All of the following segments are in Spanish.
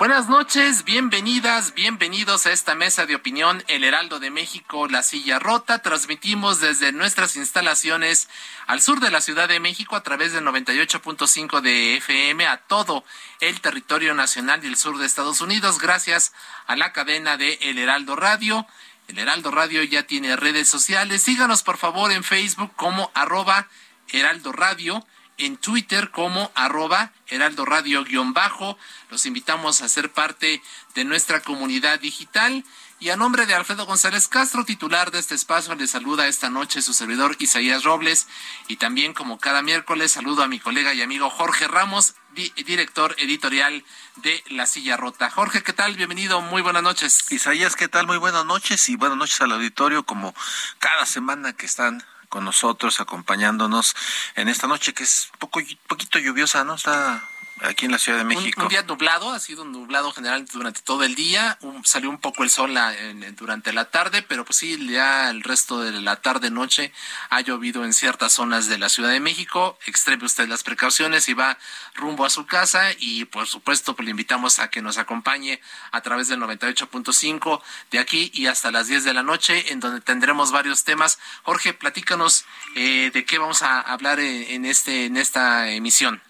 Buenas noches, bienvenidas, bienvenidos a esta mesa de opinión El Heraldo de México, La Silla Rota. Transmitimos desde nuestras instalaciones al sur de la Ciudad de México a través del 98.5 de FM a todo el territorio nacional y el sur de Estados Unidos gracias a la cadena de El Heraldo Radio. El Heraldo Radio ya tiene redes sociales. Síganos por favor en Facebook como arroba Heraldo Radio en Twitter como arroba heraldo radio guion bajo. Los invitamos a ser parte de nuestra comunidad digital. Y a nombre de Alfredo González Castro, titular de este espacio, le saluda esta noche su servidor Isaías Robles. Y también, como cada miércoles, saludo a mi colega y amigo Jorge Ramos, director editorial de La Silla Rota. Jorge, ¿qué tal? Bienvenido, muy buenas noches. Isaías, ¿qué tal? Muy buenas noches y buenas noches al auditorio, como cada semana que están con nosotros, acompañándonos en esta noche que es poco, poquito lluviosa, ¿no? Está aquí en la Ciudad de México. Un, día nublado, ha sido un nublado general durante todo el día, salió un poco el sol durante la tarde, pero pues sí, ya el resto de la tarde-noche ha llovido en ciertas zonas de la Ciudad de México. Extreme usted las precauciones y va rumbo a su casa y por supuesto pues le invitamos a que nos acompañe a través del 98.5 de aquí y hasta las 10 de la noche en donde tendremos varios temas. Jorge, platícanos eh, de qué vamos a hablar en, este, en esta emisión.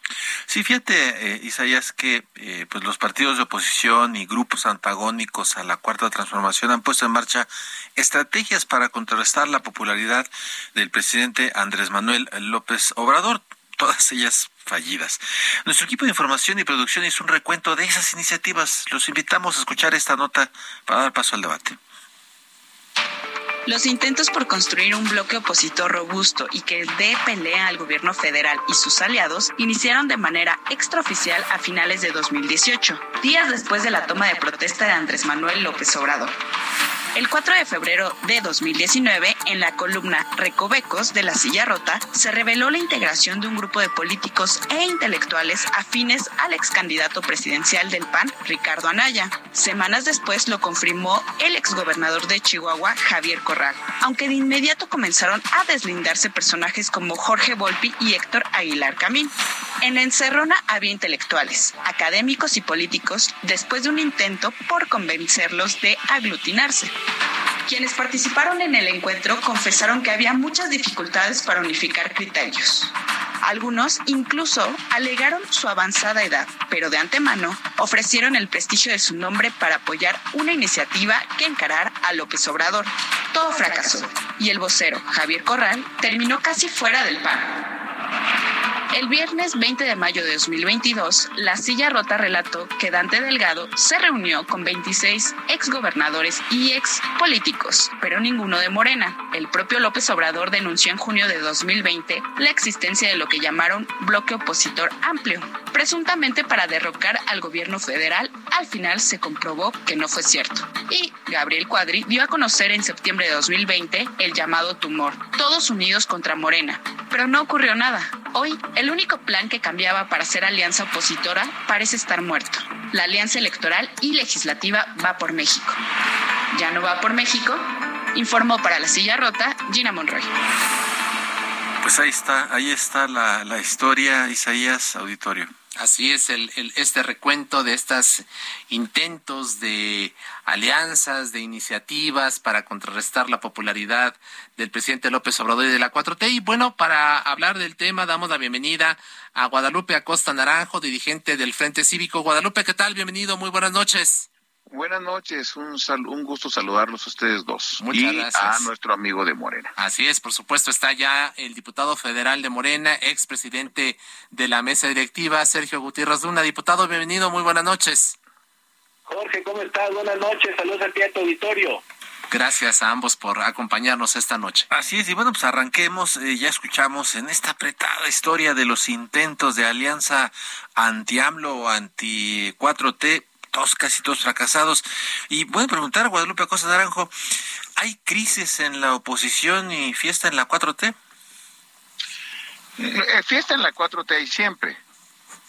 Sí, fíjate, eh, Isaías, que eh, pues los partidos de oposición y grupos antagónicos a la cuarta transformación han puesto en marcha estrategias para contrarrestar la popularidad del presidente Andrés Manuel López Obrador, todas ellas fallidas. Nuestro equipo de información y producción hizo un recuento de esas iniciativas. Los invitamos a escuchar esta nota para dar paso al debate. Los intentos por construir un bloque opositor robusto y que dé pelea al gobierno federal y sus aliados iniciaron de manera extraoficial a finales de 2018, días después de la toma de protesta de Andrés Manuel López Obrador. El 4 de febrero de 2019, en la columna Recovecos de la Silla Rota, se reveló la integración de un grupo de políticos e intelectuales afines al ex candidato presidencial del PAN, Ricardo Anaya. Semanas después lo confirmó el exgobernador de Chihuahua, Javier Corral, aunque de inmediato comenzaron a deslindarse personajes como Jorge Volpi y Héctor Aguilar Camín. En encerrona había intelectuales, académicos y políticos después de un intento por convencerlos de aglutinarse. Quienes participaron en el encuentro confesaron que había muchas dificultades para unificar criterios. Algunos incluso alegaron su avanzada edad, pero de antemano ofrecieron el prestigio de su nombre para apoyar una iniciativa que encarar a López Obrador. Todo fracasó y el vocero, Javier Corral, terminó casi fuera del pan. El viernes 20 de mayo de 2022, La Silla Rota relató que Dante Delgado se reunió con 26 exgobernadores y ex políticos, pero ninguno de Morena. El propio López Obrador denunció en junio de 2020 la existencia de lo que llamaron bloque opositor amplio, presuntamente para derrocar al gobierno federal. Al final se comprobó que no fue cierto. Y Gabriel Cuadri dio a conocer en septiembre de 2020 el llamado tumor, todos unidos contra Morena. Pero no ocurrió nada. Hoy, el único plan que cambiaba para ser alianza opositora parece estar muerto. La alianza electoral y legislativa va por México. Ya no va por México, informó para la silla rota Gina Monroy. Pues ahí está, ahí está la, historia, Isaías Auditorio. Así es, el, este recuento de estos intentos de alianzas, de iniciativas para contrarrestar la popularidad del presidente López Obrador y de la 4T. Y bueno, para hablar del tema, damos la bienvenida a Guadalupe Acosta Naranjo, dirigente del Frente Cívico. Guadalupe, ¿qué tal? Bienvenido, muy buenas noches. Buenas noches, un, un gusto saludarlos a ustedes dos. Muchas y a nuestro amigo de Morena. Así es, por supuesto, está ya el diputado federal de Morena, expresidente de la mesa directiva, Sergio Gutiérrez Luna. Diputado, bienvenido, muy buenas noches. Jorge, ¿cómo estás? Buenas noches, saludos a ti a tu auditorio. Gracias a ambos por acompañarnos esta noche. Así es, y bueno, pues arranquemos. Eh, ya escuchamos en esta apretada historia de los intentos de alianza anti-AMLO, anti-4T, todos, casi todos fracasados. Y voy a preguntar a Guadalupe Acosta Naranjo, ¿hay crisis en la oposición y fiesta en la 4T? Eh, fiesta en la 4T hay siempre.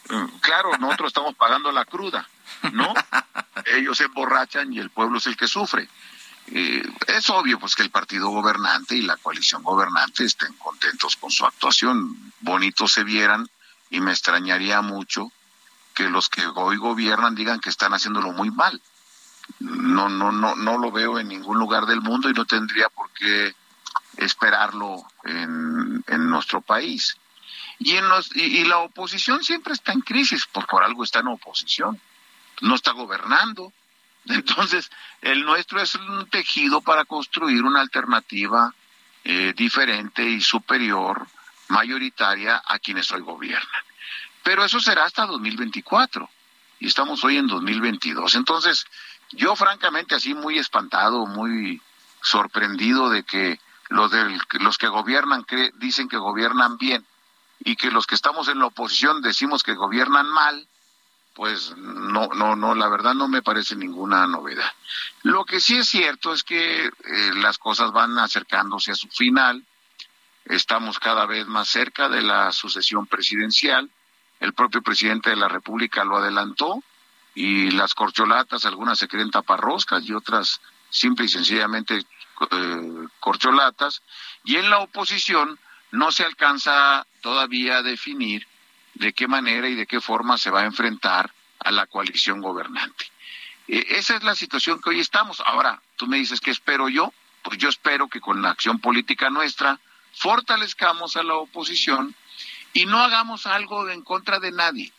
Mm, claro, nosotros estamos pagando la cruda, ¿no? Ellos se emborrachan y el pueblo es el que sufre. Eh, es obvio pues que el partido gobernante y la coalición gobernante estén contentos con su actuación. Bonitos se vieran y me extrañaría mucho que los que hoy gobiernan digan que están haciéndolo muy mal. No, no, no, no lo veo en ningún lugar del mundo y no tendría por qué esperarlo en, nuestro país. Y, en los, y, la oposición siempre está en crisis, por, por algo está en oposición, no está gobernando. Entonces, el nuestro es un tejido para construir una alternativa eh, diferente y superior, mayoritaria a quienes hoy gobiernan. Pero eso será hasta 2024 y estamos hoy en 2022. Entonces, yo francamente así muy espantado, muy sorprendido de que los, del, los que gobiernan dicen que gobiernan bien y que los que estamos en la oposición decimos que gobiernan mal, pues no, no, no, la verdad no me parece ninguna novedad. Lo que sí es cierto es que eh, las cosas van acercándose a su final, estamos cada vez más cerca de la sucesión presidencial, el propio presidente de la República lo adelantó y las corcholatas, algunas se creen taparroscas y otras simple y sencillamente eh, corcholatas, y en la oposición no se alcanza todavía a definir de qué manera y de qué forma se va a enfrentar a la coalición gobernante. E, esa es la situación que hoy estamos. Ahora, tú me dices, ¿qué espero yo? Pues yo espero que con la acción política nuestra fortalezcamos a la oposición y no hagamos algo en contra de nadie,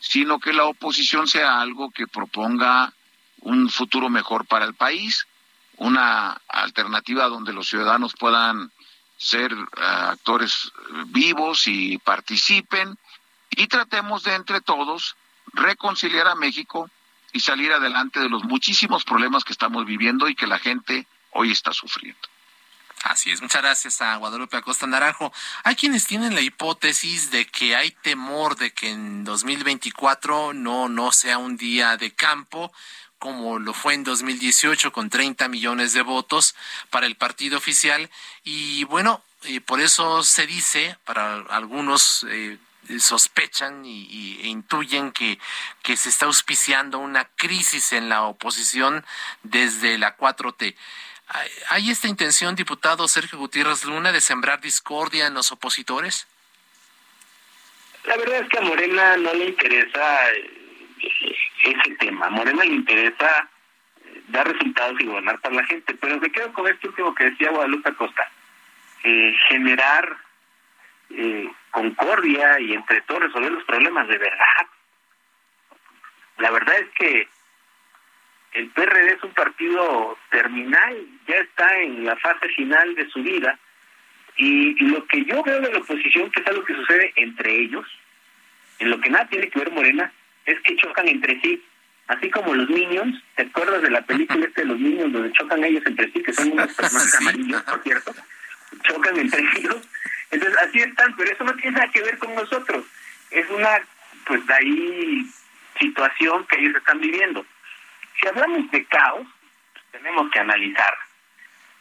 sino que la oposición sea algo que proponga un futuro mejor para el país, una alternativa donde los ciudadanos puedan ser eh, actores vivos y participen y tratemos de entre todos reconciliar a México y salir adelante de los muchísimos problemas que estamos viviendo y que la gente hoy está sufriendo. Así es, muchas gracias a Guadalupe Acosta Naranjo. Hay quienes tienen la hipótesis de que hay temor de que en 2024 no, no sea un día de campo como lo fue en 2018 con 30 millones de votos para el partido oficial y bueno, eh, por eso se dice, para algunos eh, sospechan y, e intuyen que, que se está auspiciando una crisis en la oposición desde la 4T. ¿Hay esta intención, diputado Sergio Gutiérrez Luna, de sembrar discordia en los opositores? La verdad es que a Morena no le interesa eh, ese tema. A Morena le interesa eh, dar resultados y gobernar para la gente. Pero me quedo con esto último que decía Guadalupe Acosta. Eh, generar concordia y entre todos resolver los problemas de verdad. La verdad es que el PRD es un partido terminal, ya está en la fase final de su vida, y, lo que yo veo de la oposición, que es algo que sucede entre ellos, en lo que nada tiene que ver Morena, es que chocan entre sí, así como los niños, ¿te acuerdas de la película este de los niños donde chocan ellos entre sí, que son unos personajes amarillos, por cierto? Chocan entre ellos. Entonces, así están, pero eso no tiene nada que ver con nosotros. Es una, pues de ahí, situación que ellos están viviendo. Si hablamos de caos, tenemos que analizar.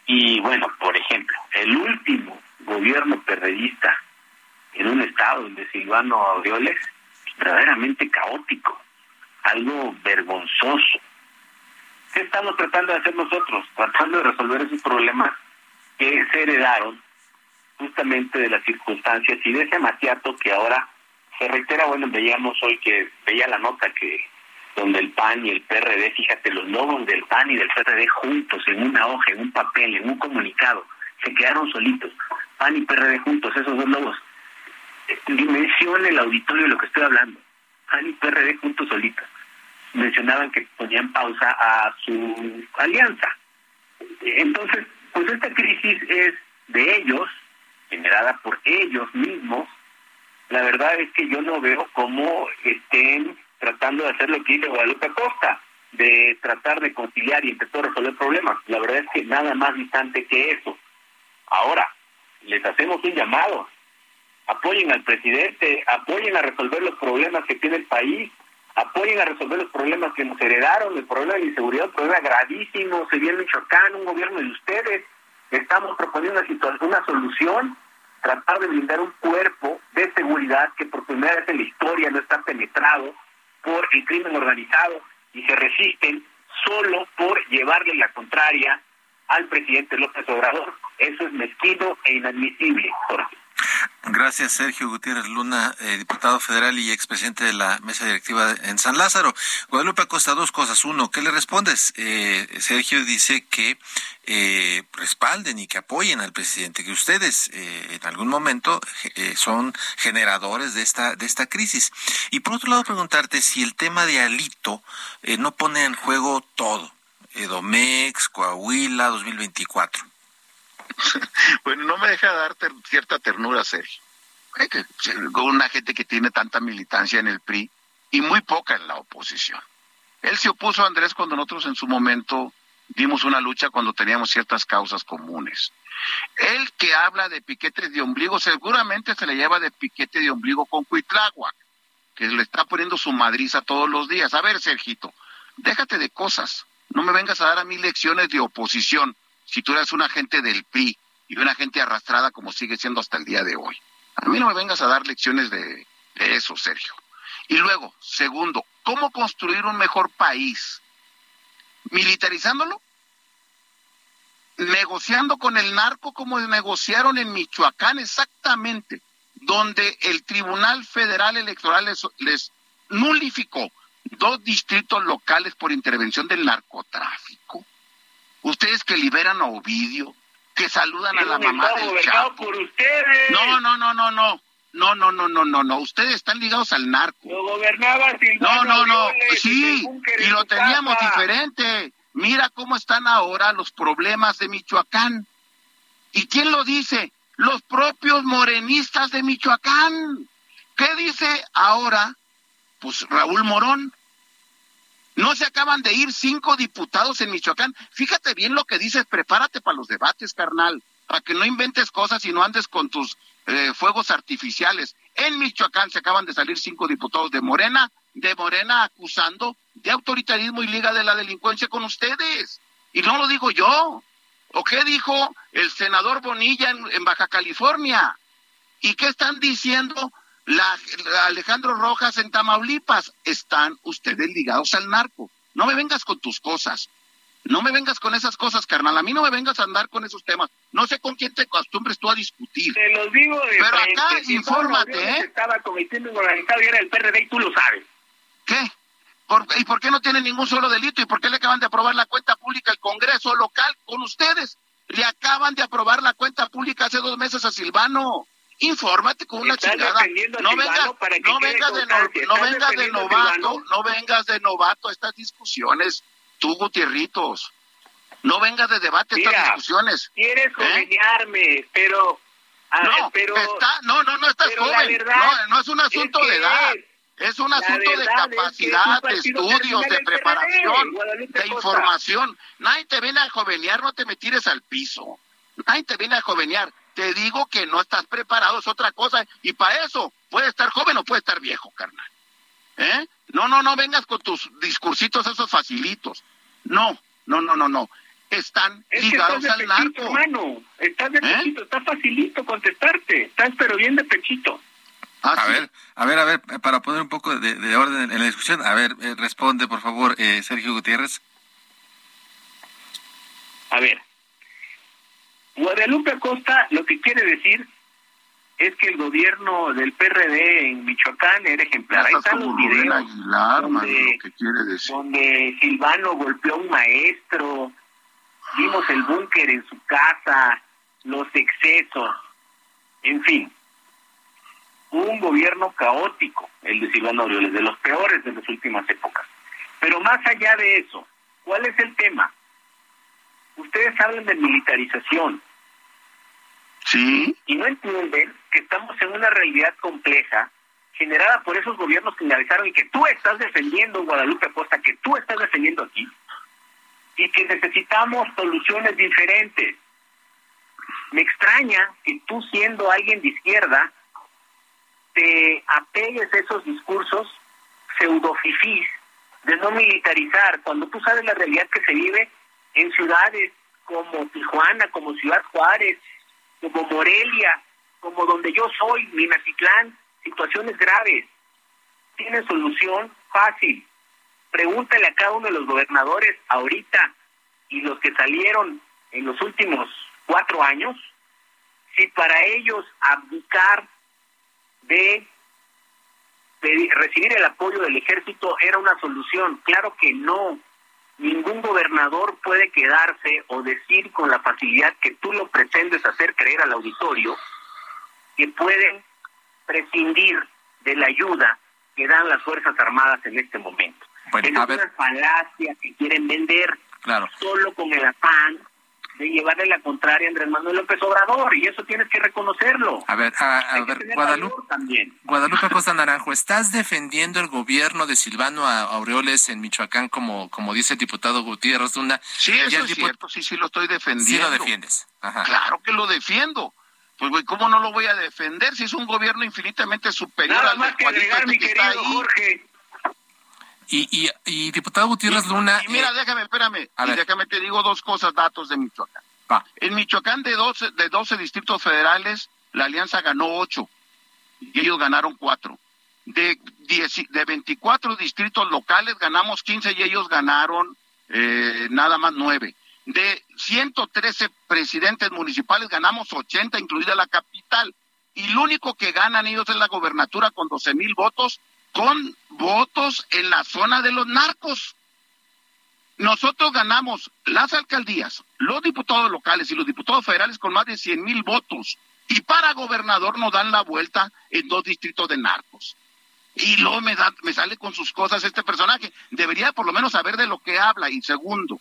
Y bueno, por ejemplo, el último gobierno perredista en un estado donde Silvano Aureoles, verdaderamente caótico, algo vergonzoso. ¿Qué estamos tratando de hacer nosotros? Tratando de resolver esos problemas que se heredaron justamente de las circunstancias y de ese maciato que ahora se reitera, bueno, veíamos hoy que veía la nota que donde el PAN y el PRD, fíjate, los logos del PAN y del PRD juntos en una hoja, en un papel, en un comunicado, se quedaron solitos. PAN y PRD juntos, esos dos logos. Dimensione el auditorio de lo que estoy hablando. PAN y PRD juntos solitos. Mencionaban que ponían pausa a su alianza. Entonces, pues esta crisis es de ellos, generada por ellos mismos. La verdad es que yo no veo cómo estén tratando de hacer lo que dice Guadalupe Costa, de tratar de conciliar y empezar a resolver problemas. La verdad es que nada más distante que eso. Ahora, les hacemos un llamado. Apoyen al presidente, apoyen a resolver los problemas que tiene el país, apoyen a resolver los problemas que nos heredaron, el problema de inseguridad, un problema gravísimo, se viene Michoacán, un gobierno de ustedes, estamos proponiendo una, una solución, tratar de brindar un cuerpo de seguridad que por primera vez en la historia no está penetrado por el crimen organizado y se resisten solo por llevarle la contraria al presidente López Obrador. Eso es mezquino e inadmisible, Gracias, Sergio Gutiérrez Luna, eh, diputado federal y expresidente de la mesa directiva en San Lázaro. Guadalupe Acosta, dos cosas. Uno, ¿qué le respondes? Eh, Sergio dice que eh, respalden y que apoyen al presidente, que ustedes en algún momento son generadores de esta, de esta crisis. Y por otro lado, preguntarte si el tema de Alito no pone en juego todo. Edomex, Coahuila, 2024. bueno, no me deja dar cierta ternura, Sergio. Una gente que tiene tanta militancia en el PRI y muy poca en la oposición. Él se opuso a Andrés cuando nosotros en su momento dimos una lucha cuando teníamos ciertas causas comunes. Él que habla de piquetes de ombligo, seguramente se le lleva de piquete de ombligo con Cuitláhuac, que le está poniendo su madriza todos los días. A ver, Sergito, déjate de cosas. No me vengas a dar a mí lecciones de oposición si tú eres una gente del PRI y una gente arrastrada como sigue siendo hasta el día de hoy. A mí no me vengas a dar lecciones de, eso, Sergio. Y luego, segundo, ¿cómo construir un mejor país? ¿Militarizándolo? negociando con el narco como negociaron en Michoacán exactamente, donde el Tribunal Federal Electoral les, les, nulificó dos distritos locales por intervención del narcotráfico. Ustedes que liberan a Ovidio, que saludan a la mamá del Chapo. por ustedes. No, no, no, no, no. No, no, no, no, no, no. Ustedes están ligados al narco. Lo gobernaba No, no, no. Sí, y lo teníamos diferente. Mira cómo están ahora los problemas de Michoacán. ¿Y quién lo dice? Los propios morenistas de Michoacán. ¿Qué dice ahora? Pues Raúl Morón, no se acaban de ir cinco diputados en Michoacán. Fíjate bien lo que dices, prepárate para los debates, carnal, para que no inventes cosas y no andes con tus eh, fuegos artificiales. En Michoacán se acaban de salir cinco diputados de Morena, de Morena acusando de autoritarismo y liga de la delincuencia con ustedes. Y no lo digo yo. ¿O qué dijo el senador Bonilla en Baja California? ¿Y qué están diciendo la, Alejandro Rojas en Tamaulipas, están ustedes ligados al narco. No me vengas con tus cosas. No me vengas con esas cosas, carnal. A mí no me vengas a andar con esos temas. No sé con quién te acostumbres tú a discutir. Te los digo de Pero acá, infórmate, ¿eh? Estaba cometiendo organizado y era el PRD y tú lo sabes. ¿Qué? ¿Y por qué no tiene ningún solo delito? ¿Y por qué le acaban de aprobar la cuenta pública al Congreso local con ustedes? Le acaban de aprobar la cuenta pública hace dos meses a Silvano infórmate con una chingada. No vengas, no vengas de, no, vengas de novato, no vengas de novato a estas discusiones, tú Gutierritos. No vengas de debate a estas discusiones. Quieres ¿eh? pero no, pero está, no, no, no estás joven. no, no es un asunto de edad. Es, un asunto de capacidad, de estudios, de preparación, de información. Nadie te viene a jovenear, no te me tires al piso. Nadie te viene a jovenear. Te digo que no estás preparado, es otra cosa. Y para eso, puede estar joven o puede estar viejo, carnal. ¿Eh? No, no, no vengas con tus discursitos esos facilitos. No, no, no, no, no. Están ligados al narco. Hermano. Estás de ¿Eh? pechito, está facilito contestarte. Estás pero bien de pechito. Ah, a ver, a ver, a ver, para poner un poco de, orden en la discusión, a ver, eh, responde por favor eh, Sergio Gutiérrez. A ver, Guadalupe Acosta lo que quiere decir es que el gobierno del PRD en Michoacán era ejemplar. Ahí están los videos donde, donde Silvano golpeó a un maestro, vimos el búnker en su casa, los excesos, en fin. Un gobierno caótico, el de Silvano Aureoles, de los peores de las últimas épocas. Pero más allá de eso, ¿cuál es el tema? Ustedes hablan de militarización, Sí. Y no entienden que estamos en una realidad compleja generada por esos gobiernos que realizaron y que tú estás defendiendo, Guadalupe Acosta, que tú estás defendiendo aquí, y que necesitamos soluciones diferentes. Me extraña que tú siendo alguien de izquierda te apegues a esos discursos pseudofifís de no militarizar, cuando tú sabes la realidad que se vive en ciudades como Tijuana, como Ciudad Juárez, como Morelia, como donde yo soy, Minatitlán, situaciones graves. Tiene solución fácil. Pregúntale a cada uno de los gobernadores ahorita y los que salieron en los últimos cuatro años, si para ellos abdicar de recibir el apoyo del ejército era una solución. Claro que no ningún gobernador puede quedarse o decir con la facilidad que tú lo pretendes hacer creer al auditorio que pueden prescindir de la ayuda que dan las Fuerzas Armadas en este momento. es una falacia que quieren vender solo con el afán de llevarle la contraria a Andrés Manuel López Obrador, y eso tienes que reconocerlo. A ver, a, ver, Guadalupe, Guadalupe Costa Naranjo, ¿estás defendiendo el gobierno de Silvano Aureoles en Michoacán, como, como dice el diputado Gutiérrez Duna? Sí, eso es cierto, sí, sí lo estoy defendiendo. Sí lo defiendes. Claro que lo defiendo. Pues, güey, ¿cómo no lo voy a defender si es un gobierno infinitamente superior Nada más que agregar, mi querido Jorge, y, y, diputado Gutiérrez Luna. Y, mira, eh, déjame, espérame. y déjame te digo dos cosas, datos de Michoacán. En Michoacán, de 12, de 12 distritos federales, la alianza ganó 8 y ellos ganaron 4. De, 10, de 24 distritos locales ganamos 15 y ellos ganaron eh, nada más 9. De 113 presidentes municipales ganamos 80, incluida la capital. Y lo único que ganan ellos es la gobernatura con 12 mil votos con votos en la zona de los narcos. Nosotros ganamos las alcaldías, los diputados locales y los diputados federales con más de 100 mil votos. Y para gobernador nos dan la vuelta en dos distritos de narcos. Y luego me, me sale con sus cosas este personaje. Debería por lo menos saber de lo que habla. Y segundo,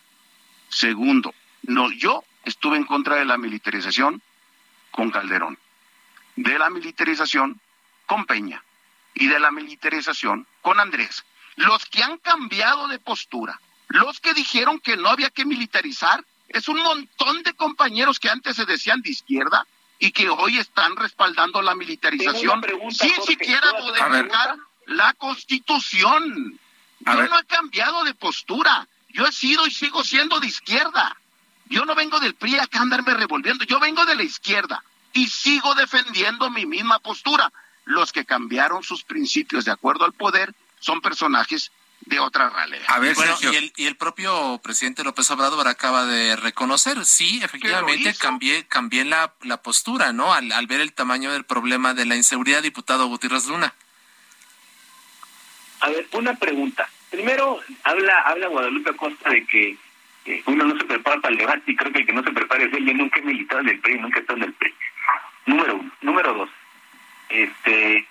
segundo, no, yo estuve en contra de la militarización con Calderón, de la militarización con Peña y de la militarización con Andrés. Los que han cambiado de postura, los que dijeron que no había que militarizar, es un montón de compañeros que antes se decían de izquierda y que hoy están respaldando la militarización sin siquiera modificar la constitución. Yo no he cambiado de postura. Yo he sido y sigo siendo de izquierda. Yo no vengo del PRI a andarme revolviendo. Yo vengo de la izquierda y sigo defendiendo mi misma postura los que cambiaron sus principios de acuerdo al poder son personajes de otra ralea. A ver, bueno, y el, y el propio presidente López Obrador acaba de reconocer, sí, efectivamente cambié, cambié la, la postura, ¿no? Al, al ver el tamaño del problema de la inseguridad, diputado Gutiérrez Luna. A ver, una pregunta. Primero, habla, habla Guadalupe Acosta de que uno no se prepara para el debate y creo que el que no se prepara es él. Yo nunca he militado en el PRI, nunca he estado en el PRI. Número uno. Número dos este,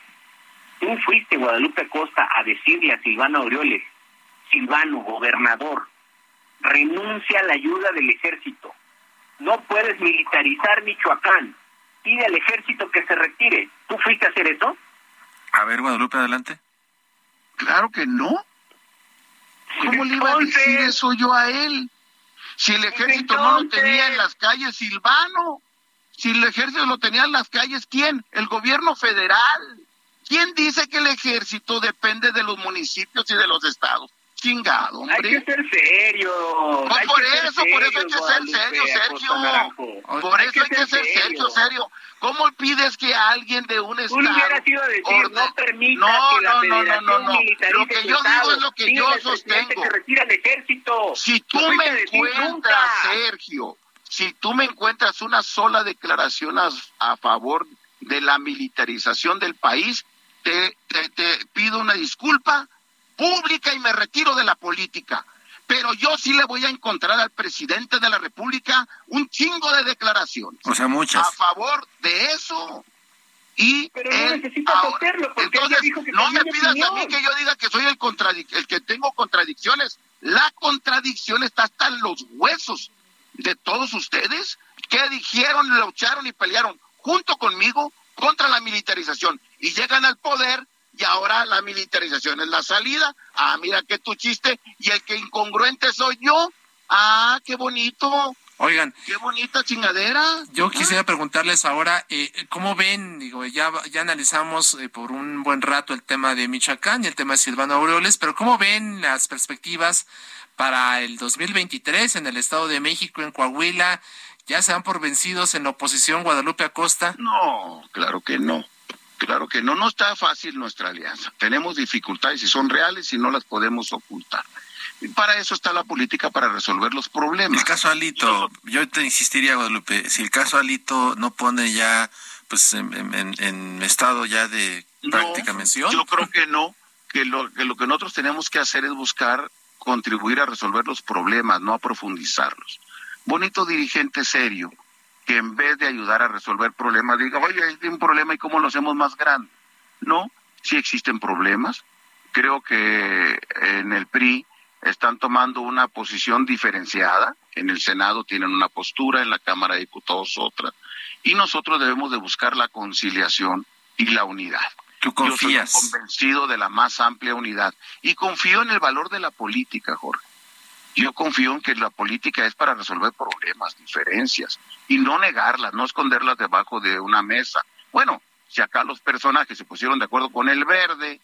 tú fuiste Guadalupe Costa a decirle a Silvano Aureoles, Silvano, gobernador, renuncia a la ayuda del ejército. No puedes militarizar Michoacán. Pide al ejército que se retire. ¿Tú fuiste a hacer eso? A ver, Guadalupe, adelante. Claro que no. ¿Cómo le iba a decir eso yo a él? Si el ejército no lo tenía en las calles, Silvano. Si el ejército lo tenía en las calles, ¿quién? El gobierno federal. ¿Quién dice que el ejército depende de los municipios y de los estados? Chingado, hombre. Hay que ser serio. Pues por eso, por eso hay que ser serio, Sergio. Por eso hay que ser serio, serio. ¿Cómo pides que alguien de un estado... sido decir, no permita no, que la no, no, no, no, Lo que yo digo es lo que yo sostengo. el ejército. Si tú me encuentras, Sergio, si tú me encuentras una sola declaración a, favor de la militarización del país, te, te, pido una disculpa pública y me retiro de la política. Pero yo sí le voy a encontrar al presidente de la República un chingo de declaraciones. O sea, muchas. A favor de eso. Y pero no necesita hacerlo porque entonces, dijo que no me pidas a mí que yo diga que soy el, el que tengo contradicciones. La contradicción está hasta en los huesos de todos ustedes que dijeron, lucharon y pelearon junto conmigo contra la militarización y llegan al poder y ahora la militarización es la salida. Ah, mira que tu chiste y el que incongruente soy yo. Ah, qué bonito. Oigan. Qué bonita chingadera. Yo quisiera preguntarles ahora, eh, ¿cómo ven? Digo, ya, ya analizamos eh, por un buen rato el tema de Michoacán y el tema de Silvano Aureoles, pero ¿cómo ven las perspectivas para el 2023 en el Estado de México, en Coahuila? ¿Ya se dan por vencidos en la oposición Guadalupe Acosta? No, claro que no. Claro que no, no está fácil nuestra alianza. Tenemos dificultades y son reales y no las podemos ocultar. Y para eso está la política, para resolver los problemas. El caso Alito, yo te insistiría, Guadalupe, si el caso Alito no pone ya, pues, en, estado ya de práctica mención. Yo creo que no, que lo, que lo que nosotros tenemos que hacer es buscar contribuir a resolver los problemas, no a profundizarlos bonito dirigente serio que en vez de ayudar a resolver problemas diga, oye, hay un problema y cómo lo hacemos más grande. No, sí existen problemas. Creo que en el PRI están tomando una posición diferenciada. En el Senado tienen una postura, en la Cámara de Diputados otra. Y nosotros debemos de buscar la conciliación y la unidad. ¿Tú confías? Yo soy convencido de la más amplia unidad. Y confío en el valor de la política, Jorge. Yo confío en que la política es para resolver problemas, diferencias, y no negarlas, no esconderlas debajo de una mesa. Bueno, si acá los personajes se pusieron de acuerdo con el verde,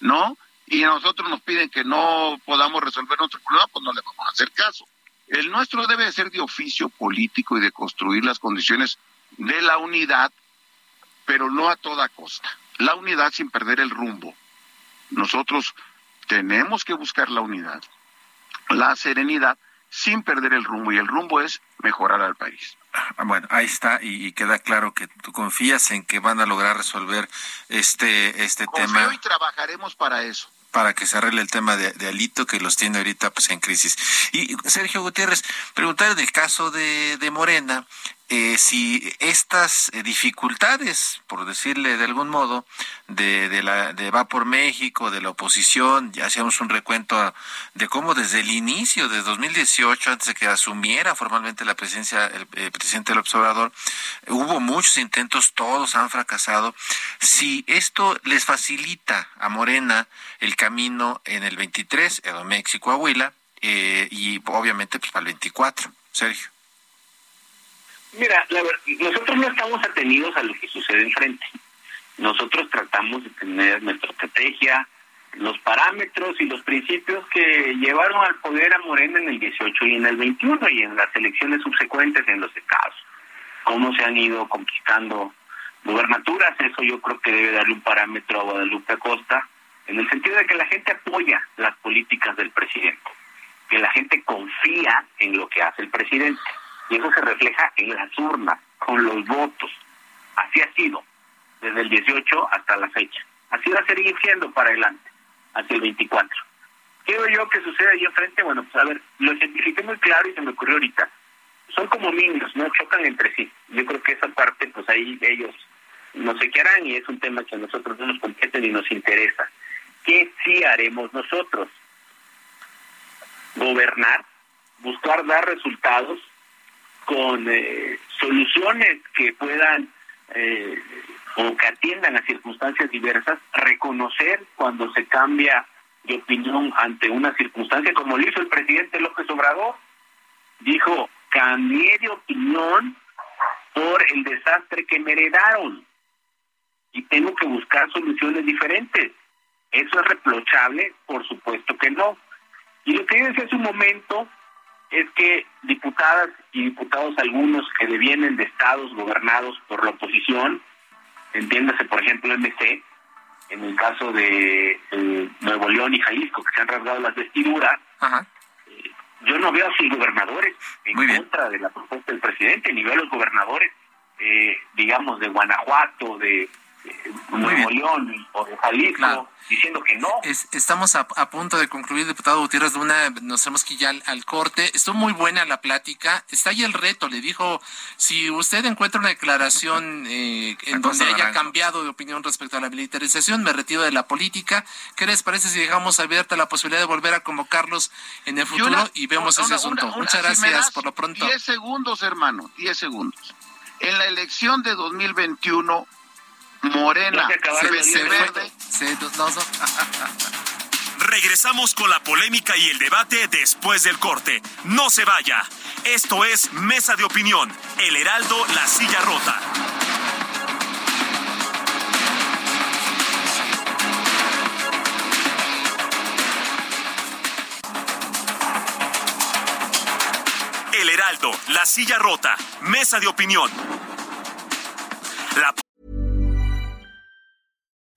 ¿no? Y a nosotros nos piden que no podamos resolver nuestro problema, pues no le vamos a hacer caso. El nuestro debe ser de oficio político y de construir las condiciones de la unidad, pero no a toda costa. La unidad sin perder el rumbo. Nosotros tenemos que buscar la unidad, la serenidad sin perder el rumbo y el rumbo es mejorar al país. Ah, bueno, ahí está y, queda claro que tú confías en que van a lograr resolver este este Confío tema. y trabajaremos para eso para que se arregle el tema de, Alito que los tiene ahorita pues en crisis. Y Sergio Gutiérrez, preguntar del caso de, de Morena, eh, si estas eh, dificultades, por decirle de algún modo, de, de, la, de Va por México, de la oposición, ya hacíamos un recuento de cómo desde el inicio de 2018, antes de que asumiera formalmente la presencia el, el presidente del observador, hubo muchos intentos, todos han fracasado. Si esto les facilita a Morena el camino en el 23, en México, Coahuila, eh, y obviamente pues para el 24, Sergio. Mira, nosotros no estamos atenidos a lo que sucede enfrente. Nosotros tratamos de tener nuestra estrategia, los parámetros y los principios que llevaron al poder a Morena en el 18 y en el 21 y en las elecciones subsecuentes en los estados. Cómo se han ido conquistando gubernaturas, eso yo creo que debe darle un parámetro a Guadalupe Acosta, en el sentido de que la gente apoya las políticas del presidente, que la gente confía en lo que hace el presidente. Y eso se refleja en las urnas, con los votos. Así ha sido, desde el 18 hasta la fecha. Así va a seguir siendo para adelante, hacia el 24. ¿Qué veo yo que sucede ahí enfrente? Bueno, pues a ver, lo identifiqué muy claro y se me ocurrió ahorita. Son como niños, ¿no? Chocan entre sí. Yo creo que esa parte, pues ahí ellos no sé qué harán y es un tema que a nosotros no nos compete ni nos interesa. ¿Qué sí haremos nosotros? Gobernar, buscar dar resultados con eh, soluciones que puedan eh, o que atiendan a circunstancias diversas, reconocer cuando se cambia de opinión ante una circunstancia, como lo hizo el presidente López Obrador, dijo, cambié de opinión por el desastre que me heredaron y tengo que buscar soluciones diferentes. ¿Eso es reprochable? Por supuesto que no. Y lo que yo decía hace un momento es que diputadas y diputados algunos que devienen de estados gobernados por la oposición, entiéndase por ejemplo MC, en el caso de Nuevo León y Jalisco, que se han rasgado las vestiduras, eh, yo no veo a sus gobernadores en contra de la propuesta del presidente, ni veo a los gobernadores eh, digamos, de Guanajuato, de Nuevo León o de Jalisco, diciendo que no. estamos a, punto de concluir, diputado Gutiérrez Luna, nos hemos que ya al, corte. Estuvo muy buena la plática. Está ahí el reto, le dijo, si usted encuentra una declaración eh, en donde haya cambiado de opinión respecto a la militarización, me retiro de la política. ¿Qué les parece si dejamos abierta la posibilidad de volver a convocarlos en el futuro y vemos ese asunto? Muchas gracias por lo pronto. Diez segundos, hermano, diez segundos. En la elección de 2021 Morena, se, verde. Regresamos con la polémica y el debate después del corte. No se vaya. Esto es Mesa de Opinión, El Heraldo, La Silla Rota. El Heraldo, La Silla Rota, Mesa de Opinión. La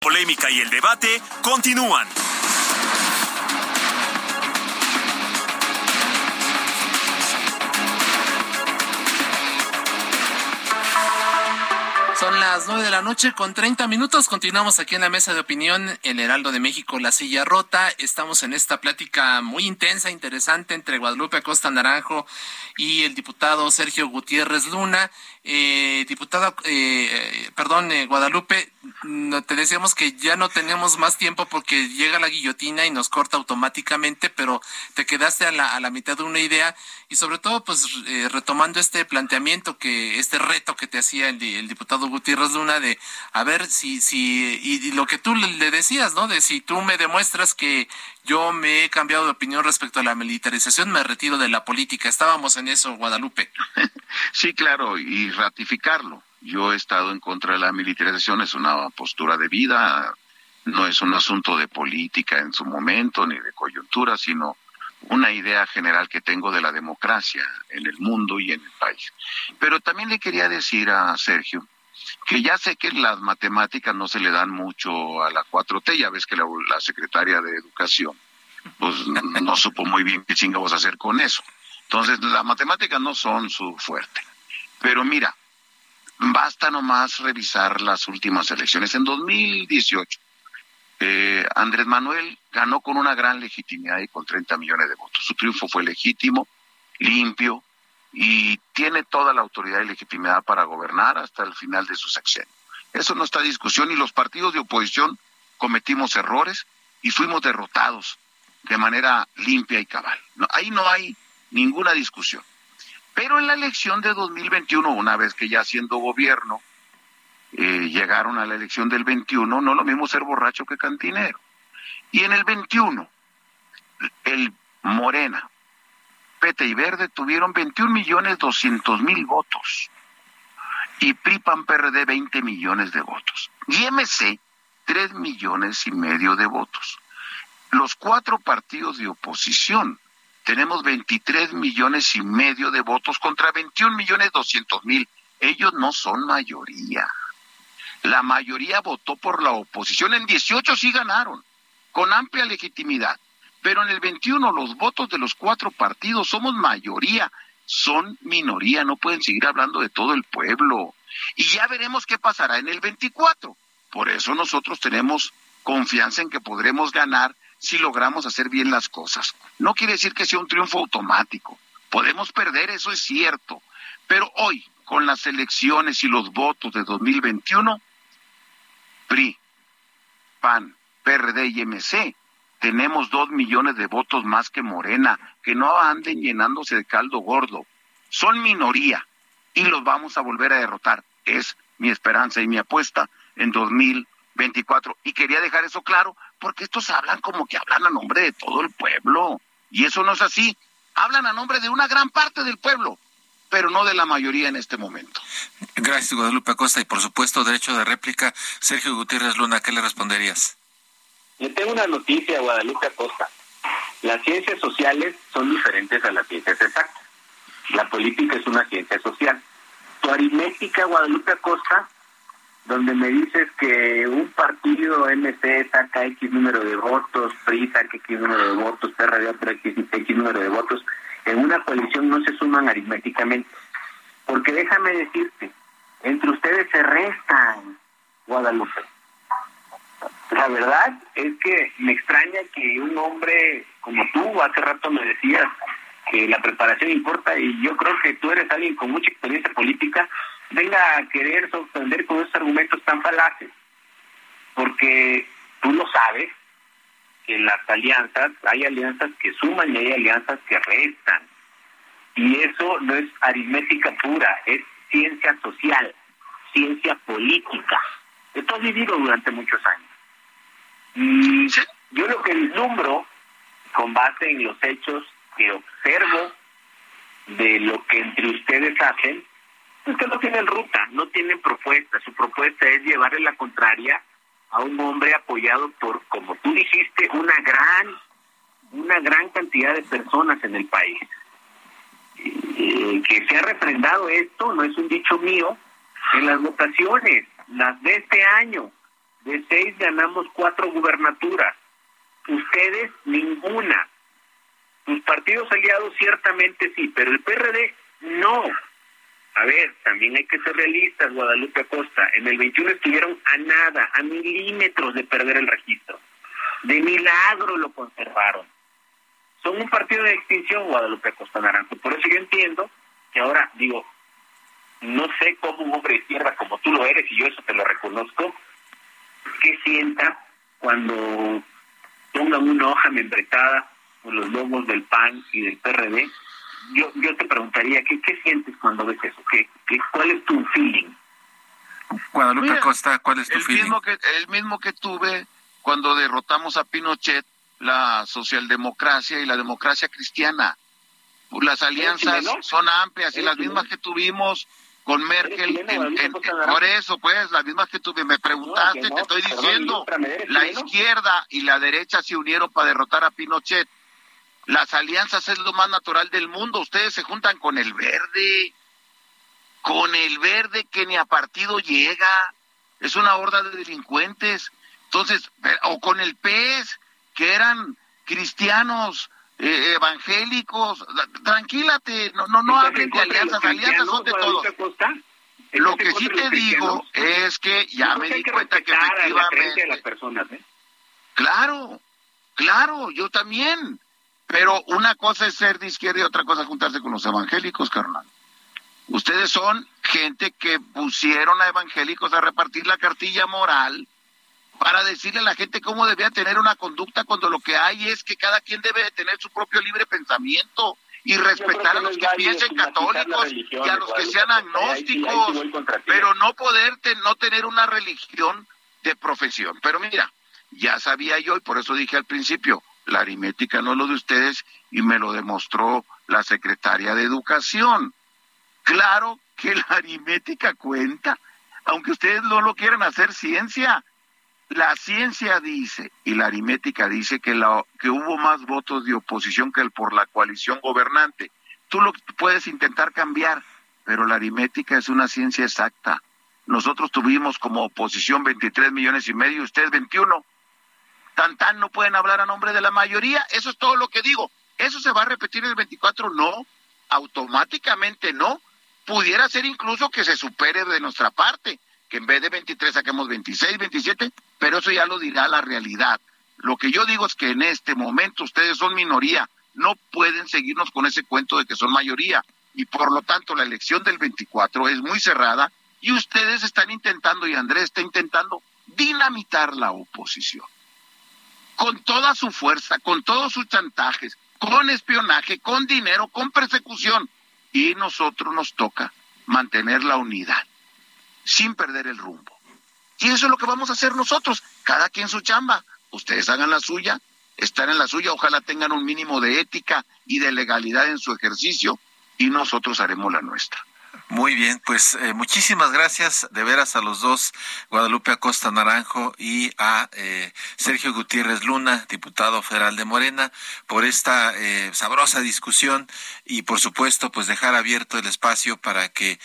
Polémica y el debate continúan. Son las nueve de la noche con 30 minutos. Continuamos aquí en la mesa de opinión, el Heraldo de México, La Silla Rota. Estamos en esta plática muy intensa, interesante entre Guadalupe Acosta Naranjo y el diputado Sergio Gutiérrez Luna. Eh, diputada, eh, perdón, eh, Guadalupe, te decíamos que ya no tenemos más tiempo porque llega la guillotina y nos corta automáticamente, pero te quedaste a la, a la mitad de una idea y sobre todo, pues eh, retomando este planteamiento que, este reto que te hacía el, diputado Gutiérrez Luna de a ver si, si, y, lo que tú le decías, ¿no? De si tú me demuestras que yo me he cambiado de opinión respecto a la militarización, me retiro de la política. Estábamos en eso, Guadalupe. Sí, claro, y ratificarlo. Yo he estado en contra de la militarización, es una postura de vida, no es un asunto de política en su momento, ni de coyuntura, sino una idea general que tengo de la democracia en el mundo y en el país. Pero también le quería decir a Sergio que ya sé que las matemáticas no se le dan mucho a la 4T, ya ves que la, secretaria de Educación pues no supo muy bien qué chingados hacer con eso. Entonces, las matemáticas no son su fuerte. Pero mira, basta nomás revisar las últimas elecciones. En 2018, eh, Andrés Manuel ganó con una gran legitimidad y con 30 millones de votos. Su triunfo fue legítimo, limpio, y tiene toda la autoridad y legitimidad para gobernar hasta el final de su sexenio. Eso no está en discusión y los partidos de oposición cometimos errores y fuimos derrotados de manera limpia y cabal. ahí no hay ninguna discusión. Pero en la elección de 2021, una vez que ya siendo gobierno, eh, llegaron a la elección del 21, no lo mismo ser borracho que cantinero. Y en el 21, el Morena, y Verde tuvieron 21 millones 200 mil votos y PRIPAN PRD 20 millones de votos y MC 3 millones y medio de votos. Los cuatro partidos de oposición tenemos 23 millones y medio de votos contra 21 millones 200 mil. Ellos no son mayoría. La mayoría votó por la oposición. En 18 sí ganaron, con amplia legitimidad. Pero en el 21 los votos de los cuatro partidos somos mayoría, son minoría, no pueden seguir hablando de todo el pueblo. Y ya veremos qué pasará en el 24. Por eso nosotros tenemos confianza en que podremos ganar si logramos hacer bien las cosas. No quiere decir que sea un triunfo automático. Podemos perder, eso es cierto. Pero hoy, con las elecciones y los votos de 2021, PRI, PAN, PRD y MC tenemos dos millones de votos más que Morena, que no anden llenándose de caldo gordo. Son minoría y los vamos a volver a derrotar. Es mi esperanza y mi apuesta en 2024. Y quería dejar eso claro porque estos hablan como que hablan a nombre de todo el pueblo. Y eso no es así. Hablan a nombre de una gran parte del pueblo. pero no de la mayoría en este momento. Gracias, Guadalupe Acosta. Y por supuesto, derecho de réplica. Sergio Gutiérrez Luna, ¿qué le responderías? Le tengo una noticia, Guadalupe Acosta. Las ciencias sociales son diferentes a las ciencias exactas. La política es una ciencia social. Tu aritmética, Guadalupe Acosta, donde me dices que un partido MC saca X número de votos, PRI saca X número de votos, PRD otro X, X número de votos, en una coalición no se suman aritméticamente. Porque déjame decirte, entre ustedes se restan, Guadalupe. La verdad es que me extraña que un hombre como tú, hace rato me decías que la preparación importa y yo creo que tú eres alguien con mucha experiencia política, venga a querer sorprender con esos argumentos tan falaces. Porque tú lo sabes, que en las alianzas hay alianzas que suman y hay alianzas que restan. Y eso no es aritmética pura, es ciencia social, ciencia política. Esto has vivido durante muchos años. Y yo lo que vislumbro, con base en los hechos que observo de lo que entre ustedes hacen, es que no tienen ruta, no tienen propuesta. Su propuesta es llevarle la contraria a un hombre apoyado por, como tú dijiste, una gran, una gran cantidad de personas en el país. Eh, que se ha refrendado esto, no es un dicho mío, en las votaciones, las de este año, de seis ganamos cuatro gubernaturas, ustedes ninguna. Sus partidos aliados ciertamente sí, pero el PRD no. A ver, también hay que ser realistas, Guadalupe Acosta. En el 21 estuvieron a nada, a milímetros de perder el registro. De milagro lo conservaron. Son un partido de extinción, Guadalupe Acosta Naranjo. Por eso yo entiendo que ahora, digo, no sé cómo un hombre de izquierda como tú lo eres, y yo eso te lo reconozco, qué sienta cuando pongan una hoja membretada con los logos del PAN y del PRD yo, yo te preguntaría, ¿qué, qué sientes cuando ves eso? ¿Qué, qué, cuál es tu feeling? Guadalupe Costa, ¿cuál es tu el feeling? Mismo que, el mismo que tuve cuando derrotamos a Pinochet, la socialdemocracia y la democracia cristiana. Las alianzas son amplias y las mismas que tuvimos con Merkel. En, en, por eso, pues, las mismas que tuve. Me preguntaste, te estoy diciendo. La izquierda y la derecha se unieron para derrotar a Pinochet. Las alianzas es lo más natural del mundo. Ustedes se juntan con el verde, con el verde que ni a partido llega. Es una horda de delincuentes. Entonces, o con el PES, que eran cristianos eh, evangélicos. Tranquilate, no, no, no hablen de alianzas. Alianzas son de todos. Lo que sí te digo es que ya me di cuenta que efectivamente. las personas, ¿eh? Claro, claro, yo también. Pero una cosa es ser de izquierda y otra cosa es juntarse con los evangélicos, carnal. Ustedes son gente que pusieron a evangélicos a repartir la cartilla moral para decirle a la gente cómo debía tener una conducta cuando lo que hay es que cada quien debe tener su propio libre pensamiento y respetar a los que piensen católicos y a los que sean agnósticos, pero no poder no tener una religión de profesión. Pero mira, ya sabía yo y por eso dije al principio, la aritmética no es lo de ustedes y me lo demostró la secretaria de Educación. Claro que la aritmética cuenta, aunque ustedes no lo quieran hacer ciencia. La ciencia dice y la aritmética dice que, la, que hubo más votos de oposición que el por la coalición gobernante. Tú lo puedes intentar cambiar, pero la aritmética es una ciencia exacta. Nosotros tuvimos como oposición 23 millones y medio, ustedes 21 tan tan no pueden hablar a nombre de la mayoría. Eso es todo lo que digo. ¿Eso se va a repetir el 24? No, automáticamente no. Pudiera ser incluso que se supere de nuestra parte, que en vez de 23 saquemos 26, 27, pero eso ya lo dirá la realidad. Lo que yo digo es que en este momento ustedes son minoría, no pueden seguirnos con ese cuento de que son mayoría y por lo tanto la elección del 24 es muy cerrada y ustedes están intentando y Andrés está intentando dinamitar la oposición con toda su fuerza, con todos sus chantajes, con espionaje, con dinero, con persecución. Y nosotros nos toca mantener la unidad, sin perder el rumbo. Y eso es lo que vamos a hacer nosotros, cada quien su chamba. Ustedes hagan la suya, están en la suya, ojalá tengan un mínimo de ética y de legalidad en su ejercicio. y nosotros haremos la nuestra. Muy bien, pues eh, muchísimas gracias de veras a los dos, Guadalupe Acosta Naranjo y a eh, Sergio Gutiérrez Luna, diputado federal de Morena, por esta eh, sabrosa discusión y por supuesto pues dejar abierto el espacio para que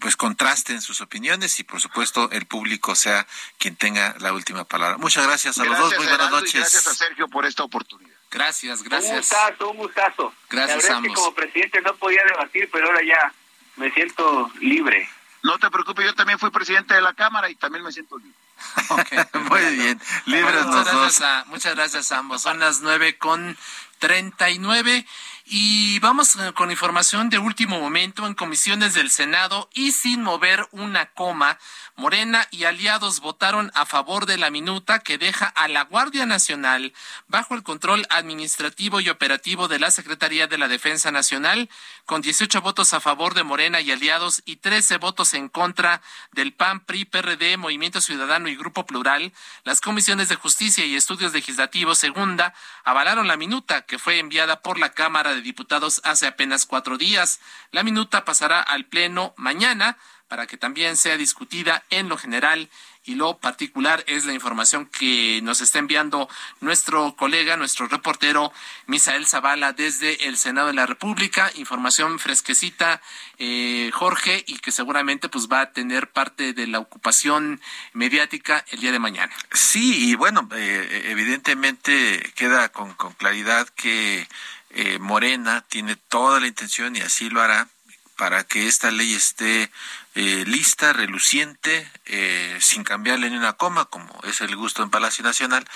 pues contrasten sus opiniones y por supuesto el público sea quien tenga la última palabra. Muchas gracias a los dos, muy buenas noches. Gracias a Sergio por esta oportunidad. Gracias, gracias. Un gustazo, un gustazo. Gracias, la como presidente no podía debatir, pero ahora ya me siento libre. No te preocupes, yo también fui presidente de la Cámara y también me siento libre. muy bien, libres los dos. muchas gracias a ambos. Son las nueve con treinta y nueve. Y vamos eh, con información de último momento en comisiones del Senado y sin mover una coma. Morena y aliados votaron a favor de la minuta que deja a la Guardia Nacional bajo el control administrativo y operativo de la Secretaría de la Defensa Nacional, con 18 votos a favor de Morena y aliados y 13 votos en contra del PAN, PRI, PRD, Movimiento Ciudadano y Grupo Plural. Las comisiones de Justicia y Estudios Legislativos segunda avalaron la minuta que fue enviada por la Cámara de Diputados hace apenas cuatro días. La minuta pasará al Pleno mañana para que también sea discutida en lo general y lo particular es la información que nos está enviando nuestro colega, nuestro reportero Misael Zavala desde el Senado de la República. Información fresquecita, eh, Jorge, y que seguramente pues va a tener parte de la ocupación mediática el día de mañana. Sí, y bueno, eh, evidentemente queda con, claridad que eh, Morena tiene toda la intención y así lo hará para que esta ley esté eh, lista, reluciente, eh, sin cambiarle ni una coma, como es el gusto en Palacio Nacional,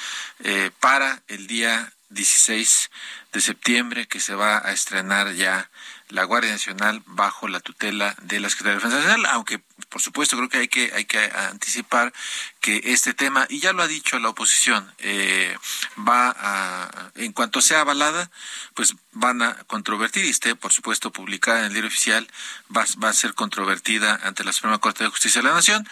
eh, para el día 16 de septiembre que se va a estrenar ya la Guardia Nacional bajo la tutela de la Secretaría de Defensa Nacional, aunque por supuesto creo que hay que hay que anticipar que este tema y ya lo ha dicho la oposición eh, va a en cuanto sea avalada pues van a controvertir y esté por supuesto publicada en el diario oficial va, va a ser controvertida ante la Suprema Corte de Justicia de la Nación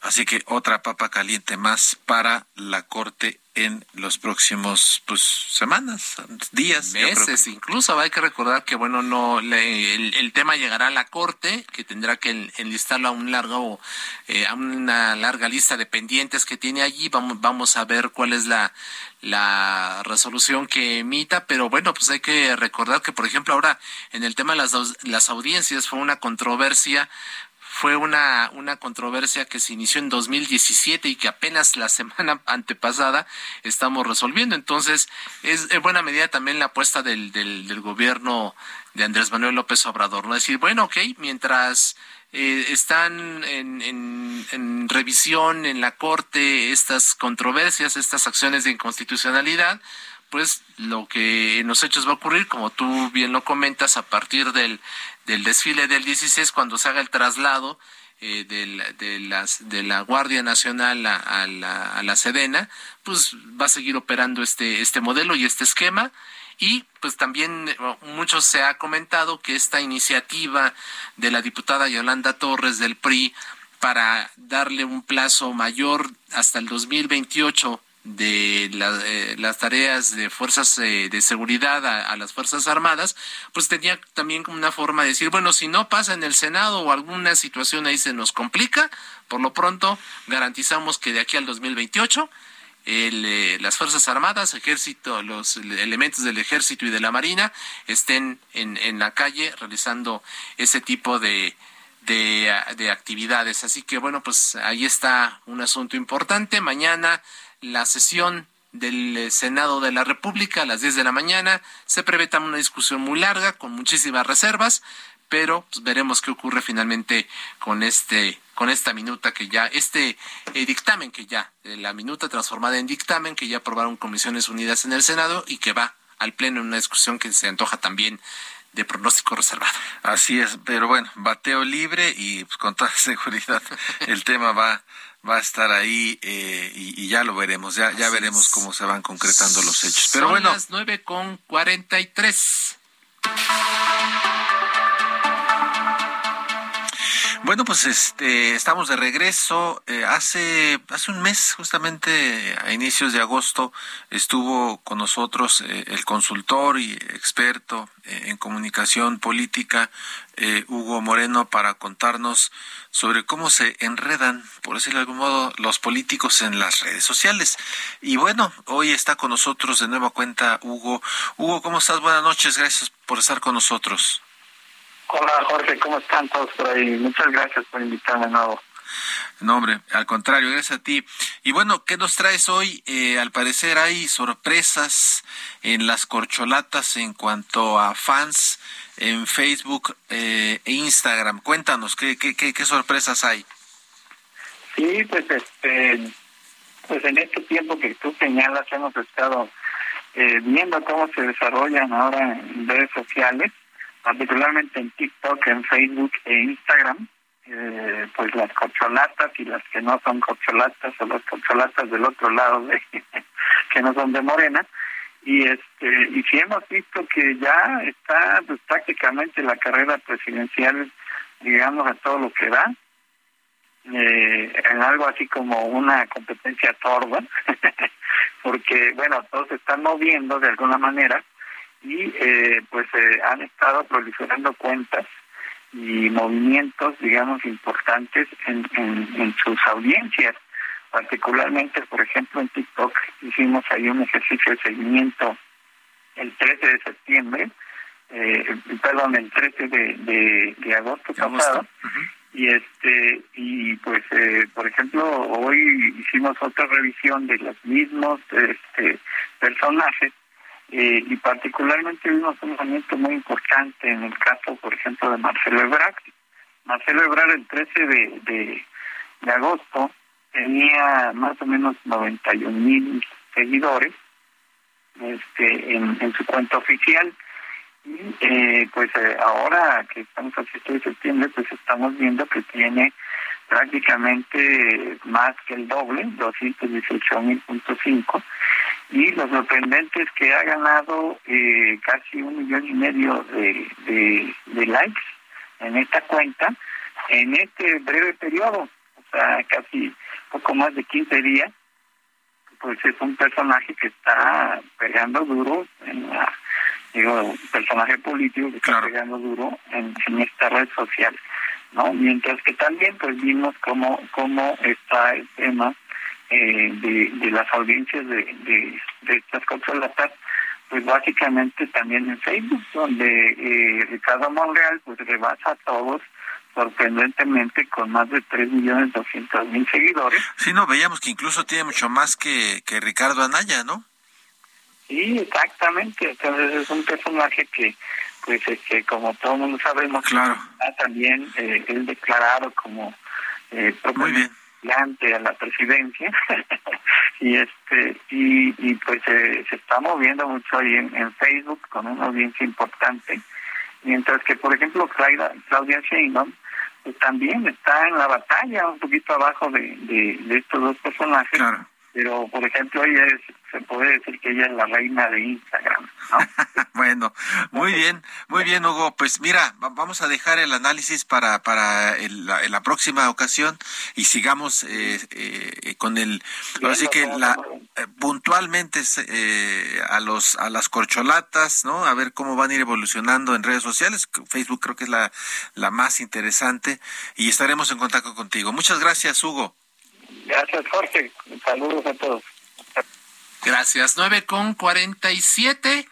Así que otra papa caliente más para la Corte en los próximos pues semanas, días, meses, incluso hay que recordar que bueno no el, tema llegará a la corte que tendrá que enlistarlo a un largo eh, a una larga lista de pendientes que tiene allí. Vamos vamos a ver cuál es la la resolución que emita, pero bueno, pues hay que recordar que, por ejemplo, ahora en el tema de las, las audiencias fue una controversia fue una, una controversia que se inició en 2017 y que apenas la semana antepasada estamos resolviendo. Entonces, es en buena medida también la apuesta del, del, gobierno de Andrés Manuel López Obrador, ¿no? Decir, bueno, ok, mientras eh, están en, en, en, revisión en la Corte estas controversias, estas acciones de inconstitucionalidad, pues lo que en los hechos va a ocurrir, como tú bien lo comentas, a partir del, del desfile del 16 cuando se haga el traslado eh, de, las, de la Guardia Nacional a, la, a la Sedena, pues va a seguir operando este, este modelo y este esquema. Y pues también mucho se ha comentado que esta iniciativa de la diputada Yolanda Torres del PRI para darle un plazo mayor hasta el 2028 de eh, las tareas de fuerzas eh, de seguridad a, las fuerzas armadas, pues tenía también como una forma de decir, bueno, si no pasa en el Senado o alguna situación ahí se nos complica, por lo pronto garantizamos que de aquí al 2028 el, eh, las Fuerzas Armadas, Ejército, los elementos del Ejército y de la Marina estén en, en la calle realizando ese tipo de, de actividades. Así que bueno, pues ahí está un asunto importante. Mañana la sesión del eh, Senado de la República a las 10 de la mañana. Se prevé también una discusión muy larga, con muchísimas reservas, pero pues, veremos qué ocurre finalmente con este con esta minuta que ya este eh, dictamen que ya eh, la minuta transformada en dictamen que ya aprobaron comisiones unidas en el Senado y que va al pleno en una discusión que se antoja también de pronóstico reservado. Así es, pero bueno, bateo libre y pues, con toda seguridad el tema va va a estar ahí eh, y, ya lo veremos, ya, ya veremos cómo se van concretando los hechos. Pero Son bueno. Las 9 con 43. Bueno, pues este estamos de regreso. Eh, hace hace un mes, justamente a inicios de agosto, estuvo con nosotros eh, el consultor y experto eh, en comunicación política Hugo Moreno para contarnos sobre cómo se enredan, por decirlo de algún modo, los políticos en las redes sociales. Y bueno, hoy está con nosotros de nueva cuenta Hugo. Hugo, ¿cómo estás? Buenas noches. Gracias por estar con nosotros. Hola Jorge, ¿cómo están todos por ahí? Muchas gracias por invitarme de nuevo. No, hombre, al contrario, gracias a ti. Y bueno, ¿qué nos traes hoy? Eh, al parecer hay sorpresas en las corcholatas en cuanto a fans en Facebook eh, e Instagram. Cuéntanos, ¿qué, qué, qué, sorpresas hay? Sí, pues este, pues en este tiempo que tú señalas hemos estado eh, viendo cómo se desarrollan ahora en redes sociales particularmente en TikTok, en Facebook e Instagram, eh, pues las corcholatas y las que no son corcholatas o las corcholatas del otro lado de, que no son de Morena. Y este y si hemos visto que ya está pues, prácticamente la carrera presidencial digamos a todo lo que da eh, en algo así como una competencia torda porque bueno todos están moviendo de alguna manera y eh, pues eh, han estado proliferando cuentas y movimientos, digamos, importantes en, en, sus audiencias. Particularmente, por ejemplo, en TikTok hicimos ahí un ejercicio de seguimiento el 13 de septiembre, eh, perdón, el 13 de, de, agosto pasado. Y este y pues, eh, por ejemplo, hoy hicimos otra revisión de los mismos este, personajes eh, y particularmente vimos un momento muy importante en el caso, por ejemplo, de Marcelo Ebrard. Marcelo Ebrard el 13 de, de, agosto tenía más o menos 91 mil seguidores este, en, su cuenta oficial y eh, pues eh, ahora que estamos a 7 de septiembre pues estamos viendo que tiene prácticamente más que el doble, 218 mil punto cinco y lo sorprendente es que ha ganado eh, casi un millón y medio de, de, likes en esta cuenta en este breve periodo, o sea, casi poco más de 15 días, pues es un personaje que está pegando duro en la, digo, un personaje político que está pegando duro en, en esta red social, ¿no? Mientras que también pues vimos cómo, cómo está el tema eh, de, de, las audiencias de, de, de estas controlatas, pues básicamente también en Facebook, donde eh, Ricardo Monreal pues rebasa a todos sorprendentemente con más de 3 millones doscientos mil seguidores. Sí, no, veíamos que incluso tiene mucho más que, que Ricardo Anaya, ¿no? Sí, exactamente. Entonces es un personaje que, pues, que este, como todo el mundo sabemos, claro. también eh, es declarado como eh, Muy bien a la presidencia. Y este y, y pues se está moviendo mucho ahí en, Facebook con una audiencia importante. Mientras que por ejemplo Claudia, Claudia Sheinbaum pues también está en la batalla un poquito abajo de, de, estos dos personajes. Pero por ejemplo ella es se puede decir que ella es la reina de Instagram, ¿no? bueno, muy bien, muy bien, Hugo. Pues mira, vamos a dejar el análisis para para la, próxima ocasión y sigamos eh, eh, con el. Así que la eh, puntualmente a los a las corcholatas, ¿no? A ver cómo van a ir evolucionando en redes sociales. Facebook creo que es la la más interesante y estaremos en contacto contigo. Muchas gracias, Hugo. Gracias, Jorge. Saludos a todos. Gracias. 9 con 47.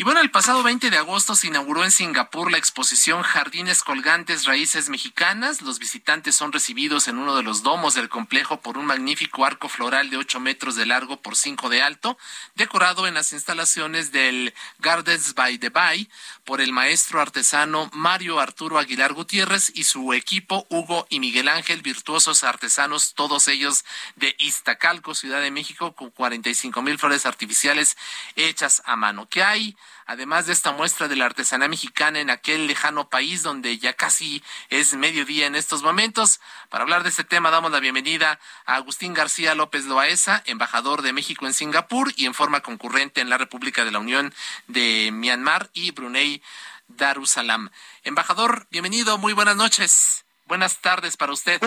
Y bueno, el pasado 20 de agosto se inauguró en Singapur la exposición Jardines Colgantes Raíces Mexicanas. Los visitantes son recibidos en uno de los domos del complejo por un magnífico arco floral de 8 metros de largo por 5 de alto, decorado en las instalaciones del Gardens by the Bay por el maestro artesano Mario Arturo Aguilar Gutiérrez y su equipo Hugo y Miguel Ángel, virtuosos artesanos, todos ellos de Iztacalco, Ciudad de México, con 45 mil flores artificiales hechas a mano. ¿Qué hay? Además de esta muestra de la artesanía mexicana en aquel lejano país donde ya casi es mediodía en estos momentos. Para hablar de este tema damos la bienvenida a Agustín García López Loaesa, embajador de México en Singapur y en forma concurrente en la República de la Unión de Myanmar y Brunei Darussalam. Embajador, bienvenido, muy buenas noches. Buenas tardes para usted.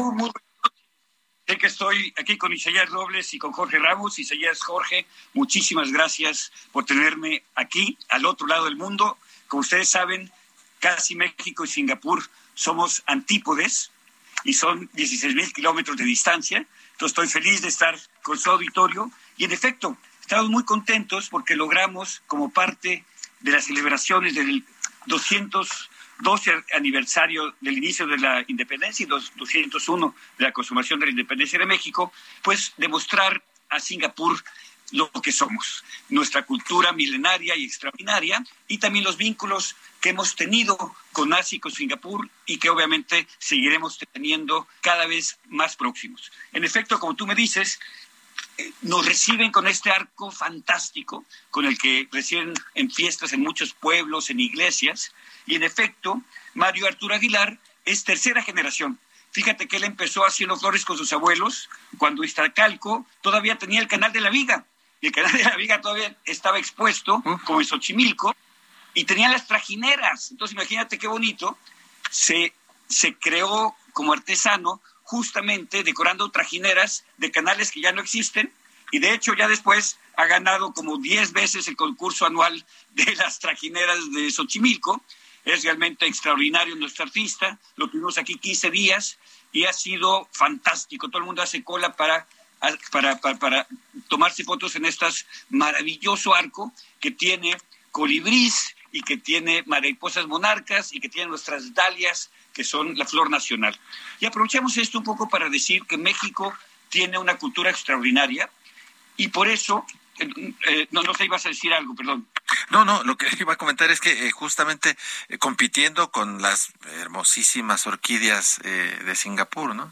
Sé que estoy aquí con Isaías Robles y con Jorge Ramos. Isaías, Jorge, muchísimas gracias por tenerme aquí, al otro lado del mundo. Como ustedes saben, casi México y Singapur somos antípodes y son 16 mil kilómetros de distancia. Entonces estoy feliz de estar con su auditorio y en efecto, estamos muy contentos porque logramos como parte de las celebraciones del 212 aniversario del inicio de la independencia y los 201 de la consumación de la independencia de México, pues demostrar a Singapur lo que somos, nuestra cultura milenaria y extraordinaria y también los vínculos que hemos tenido con Asia y con Singapur y que obviamente seguiremos teniendo cada vez más próximos. En efecto, como tú me dices, nos reciben con este arco fantástico con el que reciben en fiestas en muchos pueblos, en iglesias, y en efecto, Mario Arturo Aguilar es tercera generación. Fíjate que él empezó haciendo flores con sus abuelos cuando Iztacalco todavía tenía el canal de la Viga y el canal de la Viga todavía estaba expuesto, como en Xochimilco, y tenían las trajineras. Entonces, imagínate qué bonito. Se, se creó como artesano justamente decorando trajineras de canales que ya no existen, y de hecho ya después ha ganado como 10 veces el concurso anual de las trajineras de Xochimilco. Es realmente extraordinario nuestro artista. Lo tuvimos aquí 15 días y ha sido fantástico. Todo el mundo hace cola para para, para, tomarse fotos en este maravilloso arco que tiene colibrís y que tiene mariposas monarcas y que tiene nuestras dalias, que son la flor nacional. Y aprovechamos esto un poco para decir que México tiene una cultura extraordinaria y por eso, eh, eh, no, no sé, ibas a decir algo, perdón. No, no, lo que iba a comentar es que eh, justamente compitiendo con las hermosísimas orquídeas de Singapur, ¿no?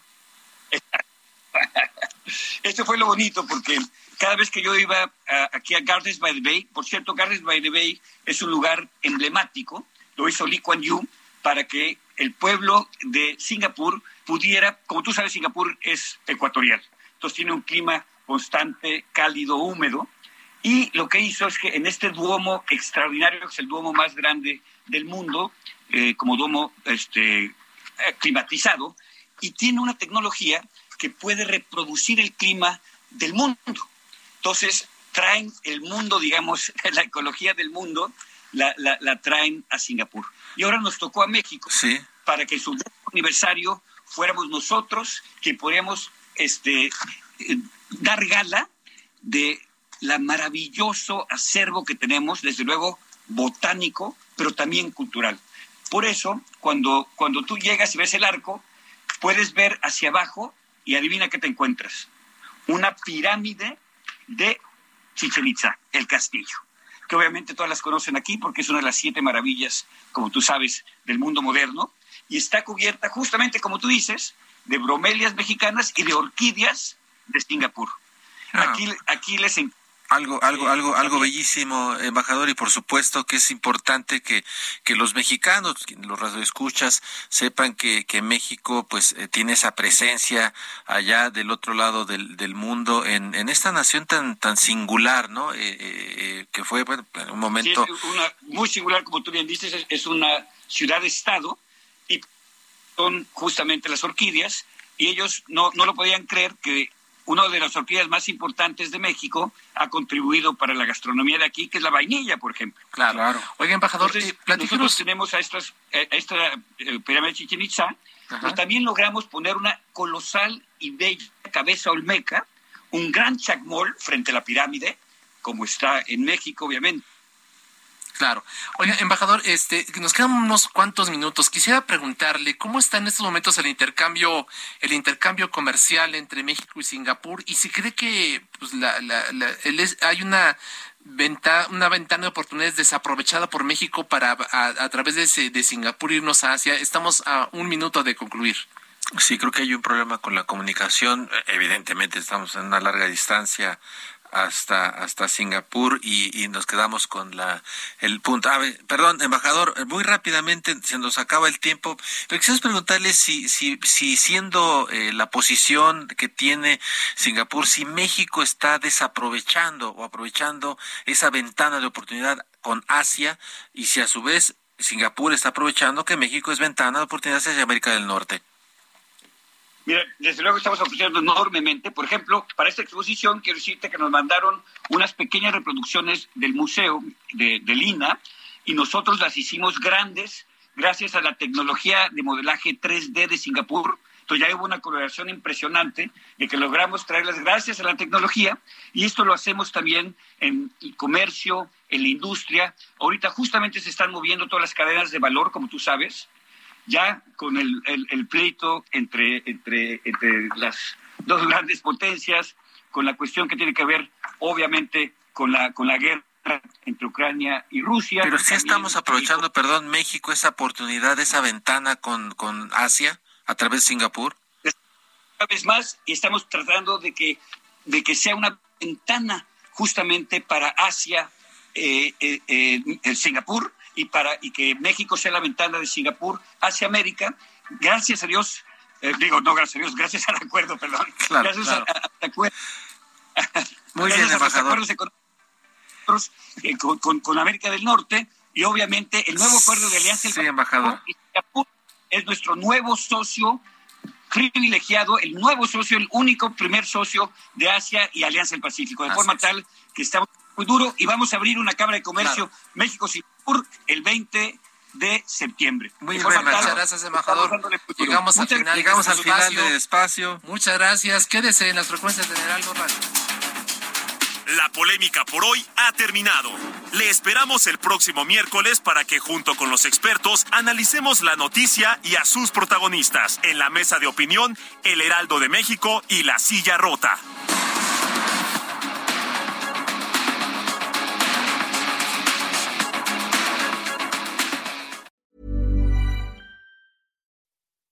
Esto fue lo bonito porque cada vez que yo iba aquí a Gardens by the Bay, por cierto, Gardens by the Bay es un lugar emblemático, lo hizo Lee Kuan Yew para que el pueblo de Singapur pudiera, como tú sabes, Singapur es ecuatorial, entonces tiene un clima constante, cálido, húmedo, y lo que hizo es que en este duomo extraordinario, que es el duomo más grande del mundo, eh, como duomo este, climatizado, y tiene una tecnología que puede reproducir el clima del mundo. Entonces, traen el mundo, digamos, la ecología del mundo, la, traen a Singapur. Y ahora nos tocó a México para que en su aniversario fuéramos nosotros que podríamos este, eh, dar gala de la maravilloso acervo que tenemos, desde luego botánico, pero también cultural. Por eso, cuando, cuando tú llegas y ves el arco, puedes ver hacia abajo y adivina qué te encuentras. Una pirámide de Chichen Itza, el castillo, que obviamente todas las conocen aquí porque es una de las siete maravillas, como tú sabes, del mundo moderno, y está cubierta justamente, como tú dices, de bromelias mexicanas y de orquídeas de Singapur. Ah. Aquí, aquí les, algo, algo, algo, algo bellísimo, embajador, y por supuesto que es importante que, que los mexicanos, los radioescuchas, sepan que, que México pues eh, tiene esa presencia allá del otro lado del, del mundo, en, en esta nación tan, tan singular, ¿no? Eh, eh, que fue, bueno, en un momento... una, muy singular, como tú bien dices, es, es una ciudad-estado, y son justamente las orquídeas, y ellos no, no lo podían creer que una de las orquídeas más importantes de México ha contribuido para la gastronomía de aquí, que es la vainilla, por ejemplo. Claro. claro. Oiga, embajador, Entonces, eh, nosotros tenemos a, estas, eh, a esta eh, pirámide Chichen Itza, pero también logramos poner una colosal y bella cabeza olmeca, un gran chacmol frente a la pirámide, como está en México, obviamente. Claro. Oiga, embajador, este, nos quedan unos cuantos minutos. Quisiera preguntarle cómo está en estos momentos el intercambio, el intercambio comercial entre México y Singapur, y si cree que pues, la, hay una venta, una ventana de oportunidades desaprovechada por México para a, través de, de Singapur irnos a Asia. Estamos a un minuto de concluir. Sí, creo que hay un problema con la comunicación. Evidentemente estamos en una larga distancia hasta hasta Singapur y, y, nos quedamos con la el punto. Ah, perdón, embajador, muy rápidamente se nos acaba el tiempo, pero quisiera preguntarle si si si siendo eh, la posición que tiene Singapur, si México está desaprovechando o aprovechando esa ventana de oportunidad con Asia y si a su vez Singapur está aprovechando que México es ventana de oportunidad hacia América del Norte. Mira, desde luego estamos ofreciendo enormemente. Por ejemplo, para esta exposición quiero decirte que nos mandaron unas pequeñas reproducciones del museo de, de Lina y nosotros las hicimos grandes gracias a la tecnología de modelaje 3D de Singapur. Entonces ya hubo una colaboración impresionante de que logramos traerlas gracias a la tecnología y esto lo hacemos también en el comercio, en la industria. Ahorita justamente se están moviendo todas las cadenas de valor, como tú sabes, ya con el, el, pleito entre, entre, entre las dos grandes potencias, con la cuestión que tiene que ver, obviamente, con la, con la guerra entre Ucrania y Rusia. Pero sí estamos aprovechando, perdón, México, esa oportunidad, esa ventana con, con Asia a través de Singapur. Una vez más, y estamos tratando de que, de que sea una ventana justamente para Asia, eh, eh, eh Singapur, y para y que México sea la ventana de Singapur hacia América. Gracias a Dios, eh, digo, no gracias a Dios, gracias al acuerdo, perdón. gracias al acuerdo. Muy bien, a los acuerdos económicos eh, con, con, América del Norte y obviamente el nuevo acuerdo de alianza sí, embajador. Singapur es nuestro nuevo socio privilegiado, el nuevo socio, el único primer socio de Asia y Alianza del Pacífico, de forma tal que estamos muy duro y vamos a abrir una Cámara de Comercio México-Singapur el 20 de septiembre. Muy bien, muchas gracias, embajador. Llegamos al final, llegamos al final del espacio. Muchas gracias. Quédese en las frecuencias de Heraldo Radio. La polémica por hoy ha terminado. Le esperamos el próximo miércoles para que junto con los expertos analicemos la noticia y a sus protagonistas en la mesa de opinión El Heraldo de México y La Silla Rota.